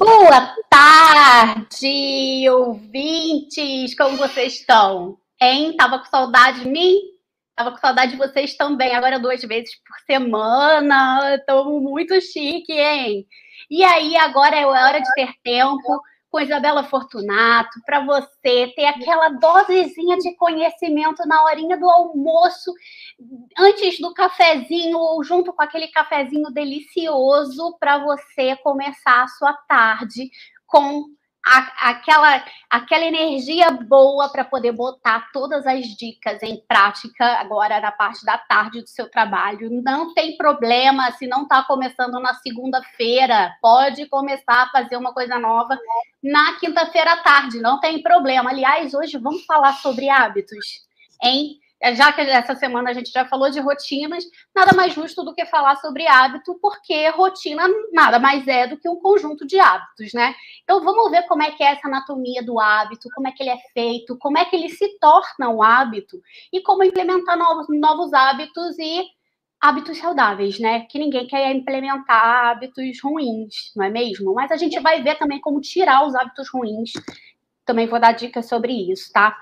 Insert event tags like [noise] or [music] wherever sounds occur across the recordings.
Boa tarde, ouvintes! Como vocês estão? Hein? Tava com saudade de mim? Tava com saudade de vocês também. Agora duas vezes por semana. Estamos muito chique, hein? E aí, agora é hora de ter tempo com Isabela Fortunato, para você ter aquela dosezinha de conhecimento na horinha do almoço, antes do cafezinho ou junto com aquele cafezinho delicioso para você começar a sua tarde com a, aquela, aquela energia boa para poder botar todas as dicas em prática agora na parte da tarde do seu trabalho. Não tem problema se não está começando na segunda-feira, pode começar a fazer uma coisa nova na quinta-feira à tarde, não tem problema. Aliás, hoje vamos falar sobre hábitos, hein? É, já que essa semana a gente já falou de rotinas, nada mais justo do que falar sobre hábito, porque rotina nada mais é do que um conjunto de hábitos, né? Então vamos ver como é que é essa anatomia do hábito, como é que ele é feito, como é que ele se torna um hábito e como implementar novos, novos hábitos e hábitos saudáveis, né? Que ninguém quer implementar hábitos ruins, não é mesmo? Mas a gente vai ver também como tirar os hábitos ruins também vou dar dicas sobre isso, tá?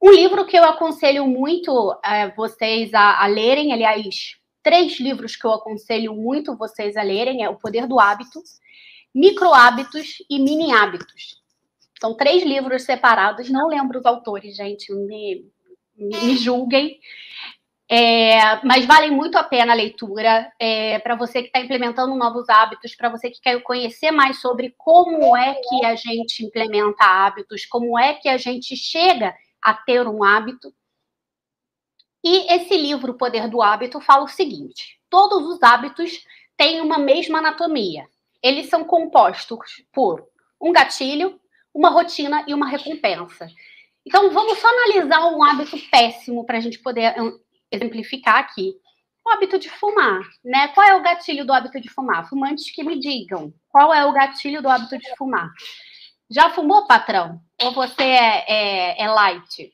Um livro que eu aconselho muito é, vocês a, a, lerem, aliás, três livros que eu aconselho muito vocês a lerem é O Poder do Hábito, Micro Hábitos e Mini Hábitos. São três livros separados, não lembro os autores, gente, me, me julguem. É, mas vale muito a pena a leitura é, para você que está implementando novos hábitos, para você que quer conhecer mais sobre como é que a gente implementa hábitos, como é que a gente chega a ter um hábito. E esse livro, O Poder do Hábito, fala o seguinte: todos os hábitos têm uma mesma anatomia. Eles são compostos por um gatilho, uma rotina e uma recompensa. Então, vamos só analisar um hábito péssimo para a gente poder exemplificar aqui. O hábito de fumar, né? Qual é o gatilho do hábito de fumar? Fumantes que me digam. Qual é o gatilho do hábito de fumar? Já fumou, patrão? Ou você é, é, é light?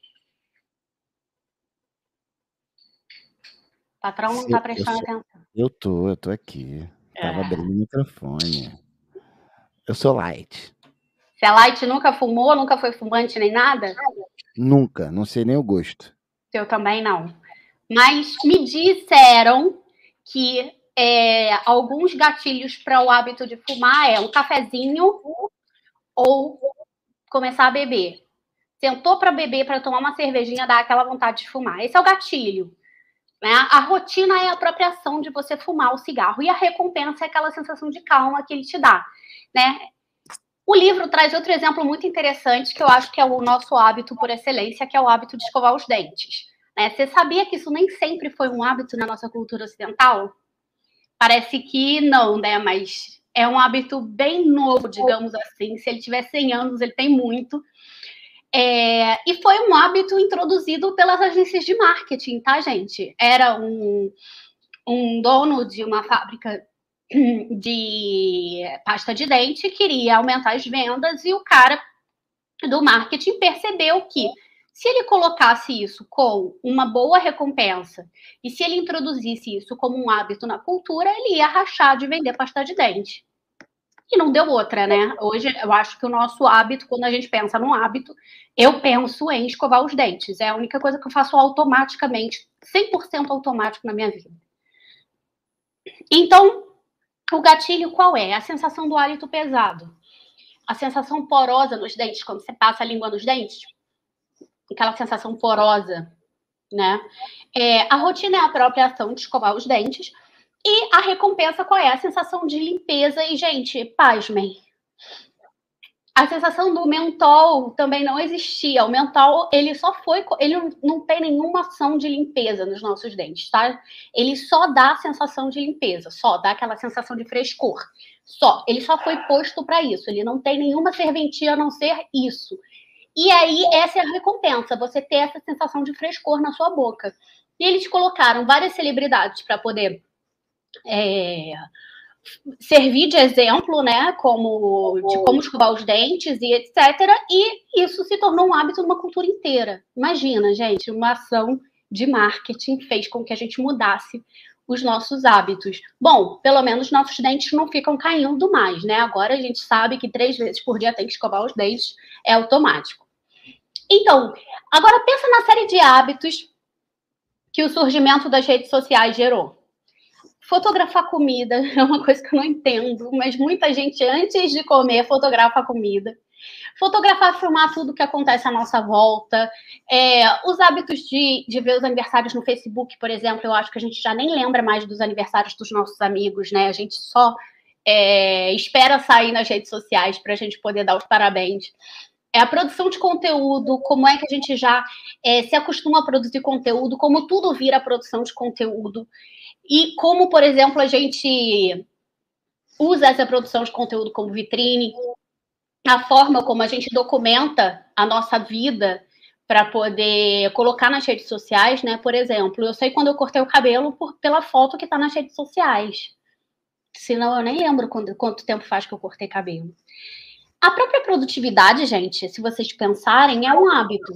Patrão não está prestando eu sou, atenção. Eu tô, eu tô aqui. Tava é. abrindo o microfone. Eu sou light. Você é light, nunca fumou, nunca foi fumante nem nada? Nunca, não sei nem o gosto. Eu também não. Mas me disseram que é, alguns gatilhos para o hábito de fumar é um cafezinho ou começar a beber. Sentou para beber, para tomar uma cervejinha, dá aquela vontade de fumar. Esse é o gatilho. Né? A rotina é a própria ação de você fumar o cigarro e a recompensa é aquela sensação de calma que ele te dá. Né? O livro traz outro exemplo muito interessante que eu acho que é o nosso hábito por excelência, que é o hábito de escovar os dentes. Né? Você sabia que isso nem sempre foi um hábito na nossa cultura ocidental? Parece que não, né? Mas é um hábito bem novo, digamos assim. Se ele tiver 100 anos, ele tem muito. É, e foi um hábito introduzido pelas agências de marketing, tá, gente? Era um, um dono de uma fábrica de pasta de dente queria aumentar as vendas e o cara do marketing percebeu que se ele colocasse isso com uma boa recompensa e se ele introduzisse isso como um hábito na cultura, ele ia rachar de vender pasta de dente. E não deu outra, né? Hoje eu acho que o nosso hábito, quando a gente pensa num hábito, eu penso em escovar os dentes. É a única coisa que eu faço automaticamente, 100% automático na minha vida. Então, o gatilho qual é? A sensação do hálito pesado. A sensação porosa nos dentes, quando você passa a língua nos dentes aquela sensação porosa, né? É, a rotina é a própria ação de escovar os dentes. E a recompensa qual é? A sensação de limpeza. E, gente, pasmem. A sensação do mentol também não existia. O mentol, ele só foi. Ele não tem nenhuma ação de limpeza nos nossos dentes, tá? Ele só dá a sensação de limpeza, só dá aquela sensação de frescor. Só. Ele só foi posto para isso. Ele não tem nenhuma serventia a não ser isso. E aí, essa é a recompensa, você ter essa sensação de frescor na sua boca. E eles colocaram várias celebridades para poder é, servir de exemplo, né, como de como escovar os dentes e etc. E isso se tornou um hábito numa cultura inteira. Imagina, gente, uma ação de marketing fez com que a gente mudasse os nossos hábitos. Bom, pelo menos nossos dentes não ficam caindo mais, né? Agora a gente sabe que três vezes por dia tem que escovar os dentes, é automático. Então, agora pensa na série de hábitos que o surgimento das redes sociais gerou. Fotografar comida [laughs] é uma coisa que eu não entendo, mas muita gente, antes de comer, fotografa comida. Fotografar, filmar tudo que acontece à nossa volta. É, os hábitos de, de ver os aniversários no Facebook, por exemplo, eu acho que a gente já nem lembra mais dos aniversários dos nossos amigos, né? A gente só é, espera sair nas redes sociais para a gente poder dar os parabéns. É a produção de conteúdo, como é que a gente já é, se acostuma a produzir conteúdo, como tudo vira produção de conteúdo. E como, por exemplo, a gente usa essa produção de conteúdo como vitrine, a forma como a gente documenta a nossa vida para poder colocar nas redes sociais, né? Por exemplo, eu sei quando eu cortei o cabelo por, pela foto que está nas redes sociais. Senão eu nem lembro quando, quanto tempo faz que eu cortei cabelo. A própria produtividade, gente, se vocês pensarem, é um hábito.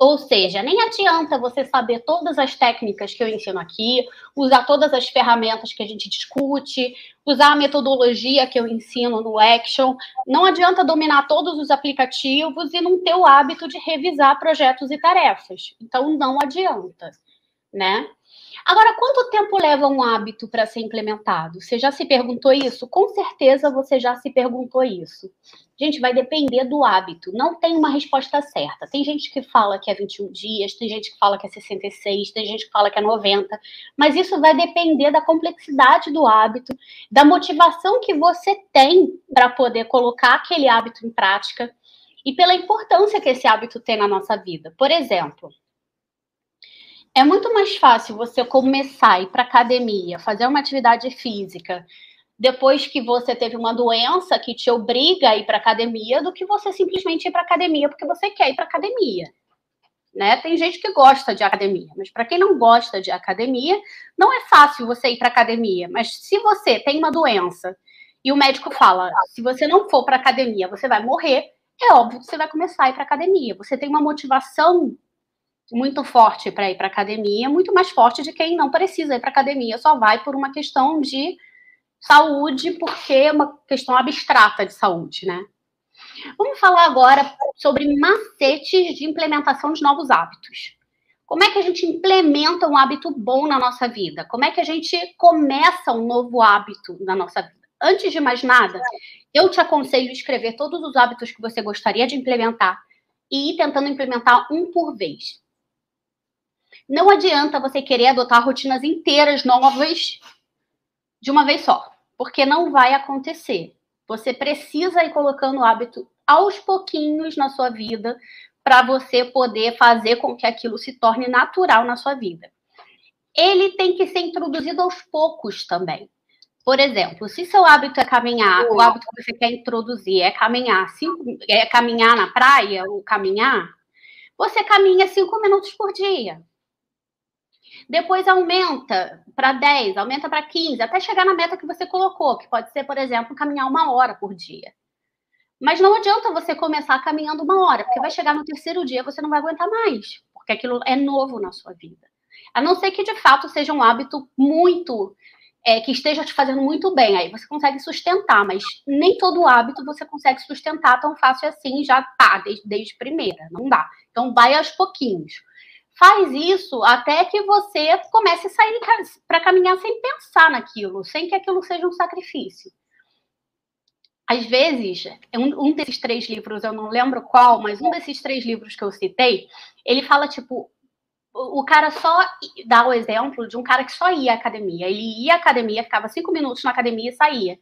Ou seja, nem adianta você saber todas as técnicas que eu ensino aqui, usar todas as ferramentas que a gente discute, usar a metodologia que eu ensino no Action. Não adianta dominar todos os aplicativos e não ter o hábito de revisar projetos e tarefas. Então, não adianta, né? Agora, quanto tempo leva um hábito para ser implementado? Você já se perguntou isso? Com certeza você já se perguntou isso. Gente, vai depender do hábito. Não tem uma resposta certa. Tem gente que fala que é 21 dias, tem gente que fala que é 66, tem gente que fala que é 90. Mas isso vai depender da complexidade do hábito, da motivação que você tem para poder colocar aquele hábito em prática e pela importância que esse hábito tem na nossa vida. Por exemplo, é muito mais fácil você começar a ir para academia, fazer uma atividade física, depois que você teve uma doença que te obriga a ir para academia, do que você simplesmente ir para academia porque você quer ir para academia. Né? Tem gente que gosta de academia, mas para quem não gosta de academia, não é fácil você ir para academia. Mas se você tem uma doença e o médico fala, se você não for para academia, você vai morrer, é óbvio que você vai começar a ir para academia. Você tem uma motivação muito forte para ir para academia, muito mais forte de quem não precisa ir para academia, só vai por uma questão de saúde, porque é uma questão abstrata de saúde, né? Vamos falar agora sobre macetes de implementação de novos hábitos. Como é que a gente implementa um hábito bom na nossa vida? Como é que a gente começa um novo hábito na nossa vida? Antes de mais nada, eu te aconselho a escrever todos os hábitos que você gostaria de implementar e ir tentando implementar um por vez. Não adianta você querer adotar rotinas inteiras novas de uma vez só, porque não vai acontecer. Você precisa ir colocando o hábito aos pouquinhos na sua vida para você poder fazer com que aquilo se torne natural na sua vida. Ele tem que ser introduzido aos poucos também. Por exemplo, se seu hábito é caminhar, o hábito que você quer introduzir é caminhar, cinco, é caminhar na praia ou caminhar, você caminha cinco minutos por dia. Depois aumenta para 10, aumenta para 15, até chegar na meta que você colocou, que pode ser, por exemplo, caminhar uma hora por dia. Mas não adianta você começar caminhando uma hora, porque vai chegar no terceiro dia você não vai aguentar mais, porque aquilo é novo na sua vida. A não ser que de fato seja um hábito muito é, que esteja te fazendo muito bem, aí você consegue sustentar, mas nem todo hábito você consegue sustentar tão fácil assim, já tá, desde, desde primeira, não dá. Então vai aos pouquinhos. Faz isso até que você comece a sair para caminhar sem pensar naquilo, sem que aquilo seja um sacrifício. Às vezes, um, um desses três livros, eu não lembro qual, mas um desses três livros que eu citei, ele fala tipo o cara só dá o exemplo de um cara que só ia à academia. Ele ia à academia, ficava cinco minutos na academia e saía.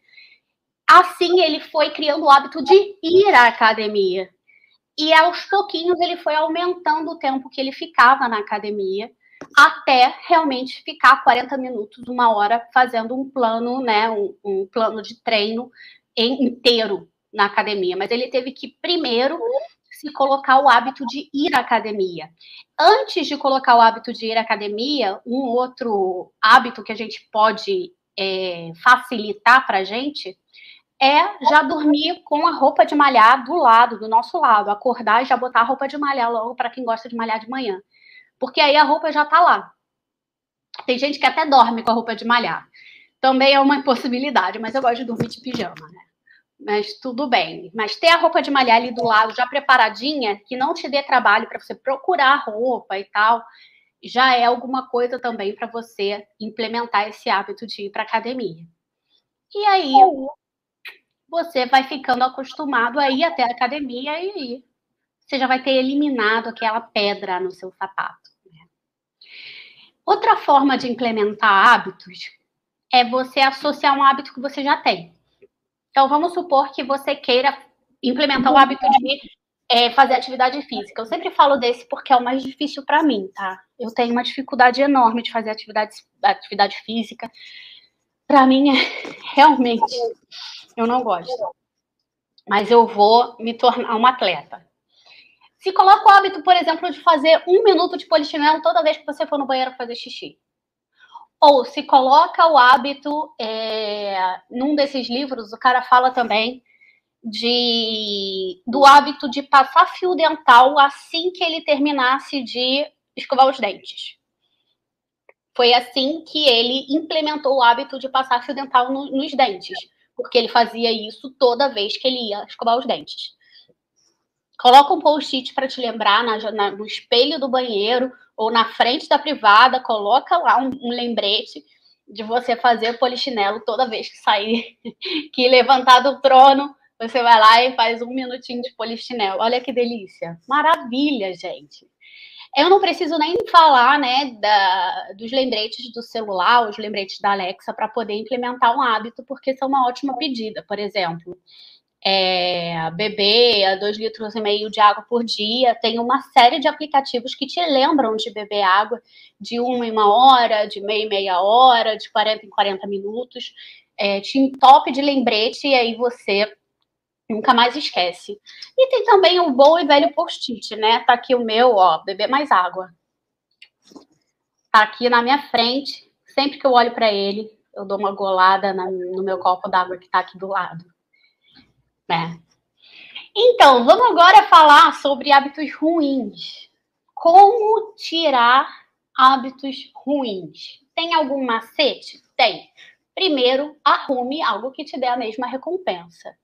Assim, ele foi criando o hábito de ir à academia. E aos pouquinhos ele foi aumentando o tempo que ele ficava na academia, até realmente ficar 40 minutos, uma hora fazendo um plano, né, um, um plano de treino inteiro na academia. Mas ele teve que primeiro se colocar o hábito de ir à academia. Antes de colocar o hábito de ir à academia, um outro hábito que a gente pode é, facilitar para a gente é já dormir com a roupa de malhar do lado, do nosso lado, acordar e já botar a roupa de malhar logo para quem gosta de malhar de manhã. Porque aí a roupa já está lá. Tem gente que até dorme com a roupa de malhar. Também é uma possibilidade, mas eu gosto de dormir de pijama, né? Mas tudo bem. Mas ter a roupa de malhar ali do lado já preparadinha, que não te dê trabalho para você procurar roupa e tal, já é alguma coisa também para você implementar esse hábito de ir para academia. E aí você vai ficando acostumado a ir até a academia e você já vai ter eliminado aquela pedra no seu sapato. Né? Outra forma de implementar hábitos é você associar um hábito que você já tem. Então, vamos supor que você queira implementar o hábito de é, fazer atividade física. Eu sempre falo desse porque é o mais difícil para mim, tá? Eu tenho uma dificuldade enorme de fazer atividade, atividade física. Para mim, é, [laughs] realmente, eu não gosto. Mas eu vou me tornar uma atleta. Se coloca o hábito, por exemplo, de fazer um minuto de polichinelo toda vez que você for no banheiro fazer xixi. Ou se coloca o hábito, é, num desses livros, o cara fala também de, do hábito de passar fio dental assim que ele terminasse de escovar os dentes. Foi assim que ele implementou o hábito de passar fio dental no, nos dentes, porque ele fazia isso toda vez que ele ia escovar os dentes. Coloca um post-it para te lembrar na, na, no espelho do banheiro ou na frente da privada, coloca lá um, um lembrete de você fazer polichinelo toda vez que sair, [laughs] que levantar do trono, você vai lá e faz um minutinho de polichinelo. Olha que delícia. Maravilha, gente. Eu não preciso nem falar, né, da, dos lembretes do celular, os lembretes da Alexa, para poder implementar um hábito, porque são uma ótima pedida. Por exemplo, é, beber dois litros e meio de água por dia. Tem uma série de aplicativos que te lembram de beber água de uma em uma hora, de meia em meia hora, de 40 em 40 minutos. É, te entope de lembrete e aí você nunca mais esquece. E tem também o bom e velho post-it, né? Tá aqui o meu, ó, beber mais água. Tá aqui na minha frente. Sempre que eu olho para ele, eu dou uma golada na, no meu copo d'água que tá aqui do lado. Né? Então, vamos agora falar sobre hábitos ruins. Como tirar hábitos ruins? Tem algum macete? Tem. Primeiro, arrume algo que te dê a mesma recompensa.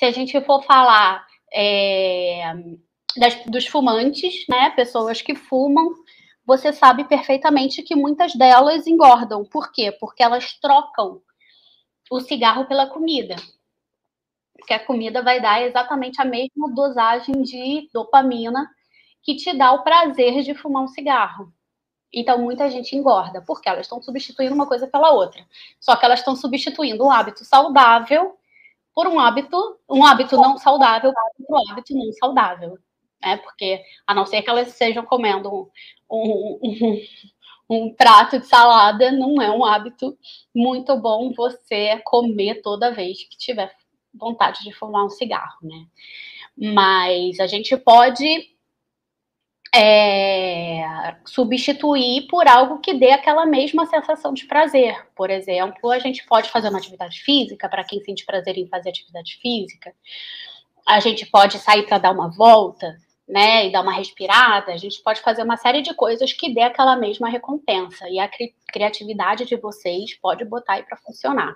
Se a gente for falar é, das, dos fumantes, né, pessoas que fumam, você sabe perfeitamente que muitas delas engordam. Por quê? Porque elas trocam o cigarro pela comida que a comida vai dar exatamente a mesma dosagem de dopamina que te dá o prazer de fumar um cigarro. Então, muita gente engorda, porque elas estão substituindo uma coisa pela outra. Só que elas estão substituindo um hábito saudável por um hábito, um hábito não saudável por um hábito não saudável. Né? Porque, a não ser que elas estejam comendo um, um, um, um prato de salada, não é um hábito muito bom você comer toda vez que tiver vontade de fumar um cigarro, né? Mas a gente pode é, substituir por algo que dê aquela mesma sensação de prazer. Por exemplo, a gente pode fazer uma atividade física, para quem sente prazer em fazer atividade física. A gente pode sair para dar uma volta, né, e dar uma respirada. A gente pode fazer uma série de coisas que dê aquela mesma recompensa. E a cri criatividade de vocês pode botar aí para funcionar.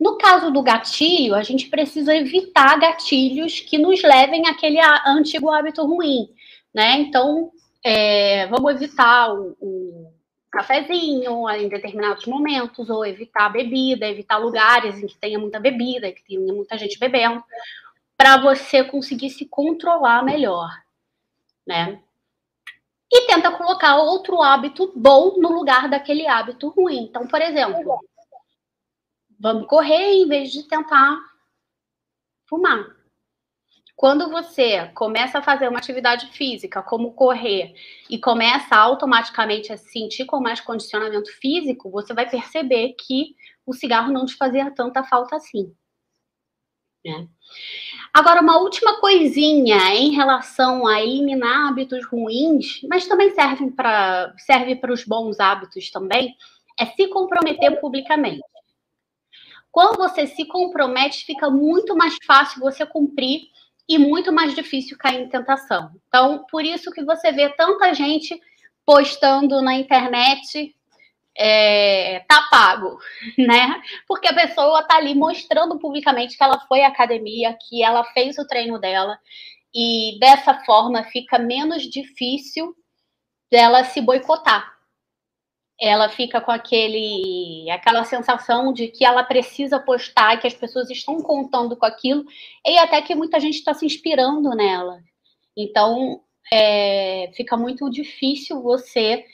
No caso do gatilho, a gente precisa evitar gatilhos que nos levem àquele antigo hábito ruim, né? Então, é, vamos evitar o, o cafezinho em determinados momentos, ou evitar bebida, evitar lugares em que tenha muita bebida, que tenha muita gente bebendo, para você conseguir se controlar melhor, né? E tenta colocar outro hábito bom no lugar daquele hábito ruim. Então, por exemplo, vamos correr em vez de tentar fumar. Quando você começa a fazer uma atividade física, como correr, e começa automaticamente a se sentir com mais condicionamento físico, você vai perceber que o cigarro não te fazia tanta falta assim. Né? Agora, uma última coisinha em relação a eliminar hábitos ruins, mas também serve para serve os bons hábitos também, é se comprometer publicamente. Quando você se compromete, fica muito mais fácil você cumprir e muito mais difícil cair em tentação. Então, por isso que você vê tanta gente postando na internet é, tá pago, [laughs] né? Porque a pessoa tá ali mostrando publicamente que ela foi à academia, que ela fez o treino dela, e dessa forma fica menos difícil dela se boicotar. Ela fica com aquele, aquela sensação de que ela precisa postar, que as pessoas estão contando com aquilo, e até que muita gente está se inspirando nela. Então, é, fica muito difícil você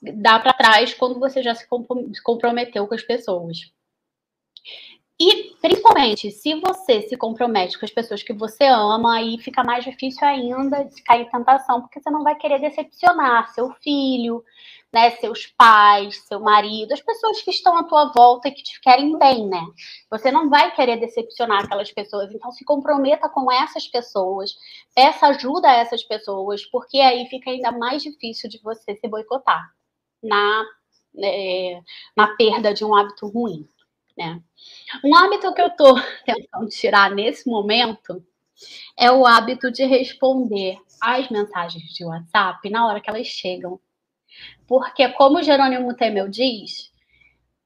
dá para trás quando você já se comprometeu com as pessoas. E, principalmente, se você se compromete com as pessoas que você ama, aí fica mais difícil ainda de cair em tentação, porque você não vai querer decepcionar seu filho, né, seus pais, seu marido, as pessoas que estão à tua volta e que te querem bem, né? Você não vai querer decepcionar aquelas pessoas, então se comprometa com essas pessoas, peça ajuda a essas pessoas, porque aí fica ainda mais difícil de você se boicotar na, é, na perda de um hábito ruim. Né? Um hábito que eu estou [laughs] tentando tirar nesse momento é o hábito de responder às mensagens de WhatsApp na hora que elas chegam. Porque, como o Jerônimo Temel diz,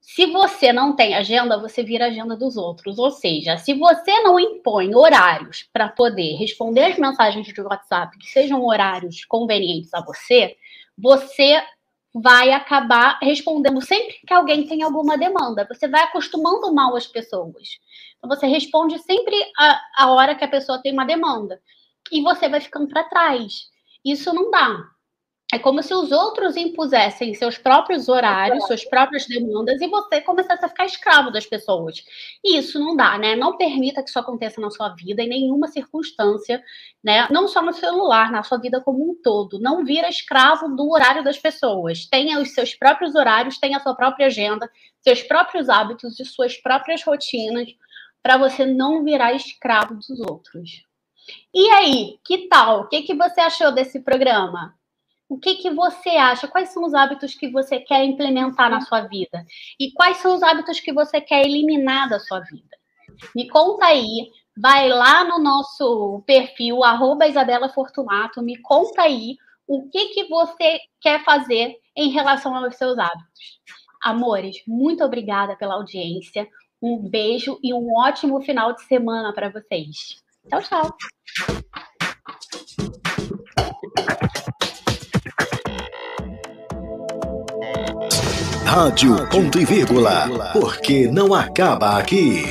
se você não tem agenda, você vira agenda dos outros. Ou seja, se você não impõe horários para poder responder as mensagens de WhatsApp que sejam horários convenientes a você, você vai acabar respondendo sempre que alguém tem alguma demanda. Você vai acostumando mal as pessoas. Então, você responde sempre a, a hora que a pessoa tem uma demanda. E você vai ficando para trás. Isso não dá. É como se os outros impusessem seus próprios horários, suas próprias demandas, e você começasse a ficar escravo das pessoas. E isso não dá, né? Não permita que isso aconteça na sua vida, em nenhuma circunstância, né? Não só no celular, na sua vida como um todo. Não vira escravo do horário das pessoas. Tenha os seus próprios horários, tenha a sua própria agenda, seus próprios hábitos e suas próprias rotinas, para você não virar escravo dos outros. E aí, que tal? O que, que você achou desse programa? O que, que você acha? Quais são os hábitos que você quer implementar na sua vida? E quais são os hábitos que você quer eliminar da sua vida? Me conta aí, vai lá no nosso perfil, arroba Isabela Fortunato, me conta aí o que, que você quer fazer em relação aos seus hábitos. Amores, muito obrigada pela audiência. Um beijo e um ótimo final de semana para vocês. Tchau, tchau. Rádio Ponto e Vírgula, porque não acaba aqui.